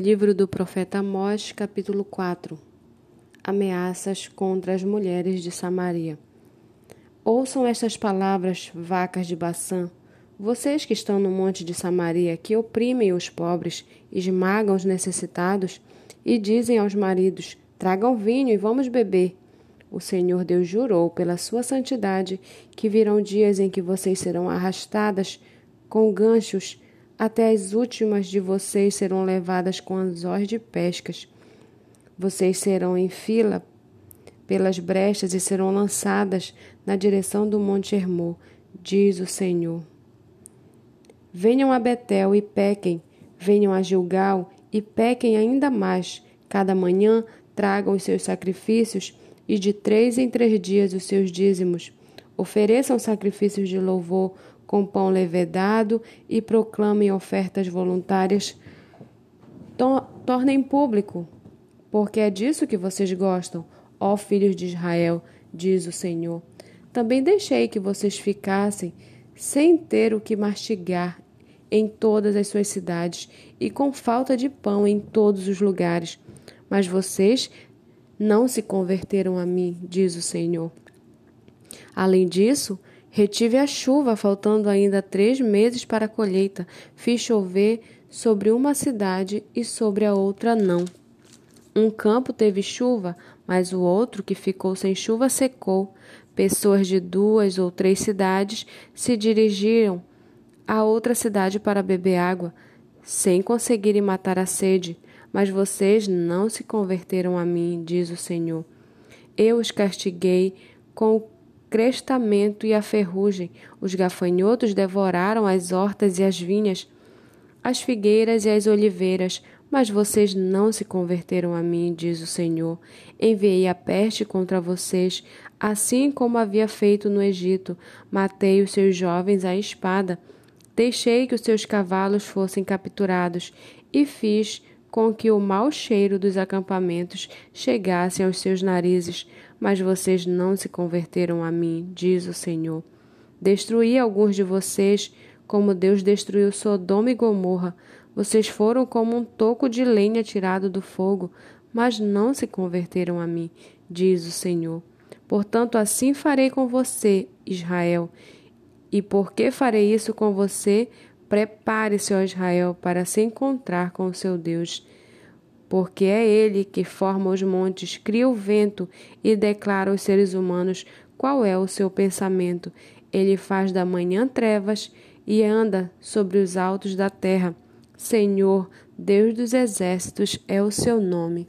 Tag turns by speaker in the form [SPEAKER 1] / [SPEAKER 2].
[SPEAKER 1] Livro do profeta Amós, capítulo 4 Ameaças contra as mulheres de Samaria. Ouçam estas palavras, vacas de Baçã, vocês que estão no monte de Samaria, que oprimem os pobres, esmagam os necessitados, e dizem aos maridos: Tragam vinho e vamos beber. O Senhor Deus jurou pela sua santidade que virão dias em que vocês serão arrastadas com ganchos até as últimas de vocês serão levadas com anzóis de pescas. Vocês serão em fila pelas brechas e serão lançadas na direção do Monte Hermor, diz o Senhor. Venham a Betel e pequem, venham a Gilgal e pequem ainda mais. Cada manhã tragam os seus sacrifícios e de três em três dias os seus dízimos. Ofereçam sacrifícios de louvor com pão levedado e proclamem ofertas voluntárias. Tornem público, porque é disso que vocês gostam, ó filhos de Israel, diz o Senhor. Também deixei que vocês ficassem sem ter o que mastigar em todas as suas cidades e com falta de pão em todos os lugares. Mas vocês não se converteram a mim, diz o Senhor. Além disso, Retive a chuva, faltando ainda três meses para a colheita. Fiz chover sobre uma cidade e sobre a outra não. Um campo teve chuva, mas o outro que ficou sem chuva secou. Pessoas de duas ou três cidades se dirigiram a outra cidade para beber água, sem conseguirem matar a sede. Mas vocês não se converteram a mim, diz o Senhor. Eu os castiguei com o crestamento e a ferrugem. Os gafanhotos devoraram as hortas e as vinhas, as figueiras e as oliveiras. Mas vocês não se converteram a mim, diz o Senhor. Enviei a peste contra vocês, assim como havia feito no Egito. Matei os seus jovens à espada. Deixei que os seus cavalos fossem capturados e fiz com que o mau cheiro dos acampamentos chegasse aos seus narizes, mas vocês não se converteram a mim, diz o Senhor. Destruí alguns de vocês, como Deus destruiu Sodoma e Gomorra. Vocês foram como um toco de lenha tirado do fogo, mas não se converteram a mim, diz o Senhor. Portanto, assim farei com você, Israel. E por que farei isso com você? Prepare-se, ó Israel, para se encontrar com o seu Deus. Porque é Ele que forma os montes, cria o vento e declara aos seres humanos qual é o seu pensamento. Ele faz da manhã trevas e anda sobre os altos da terra. Senhor, Deus dos exércitos é o seu nome.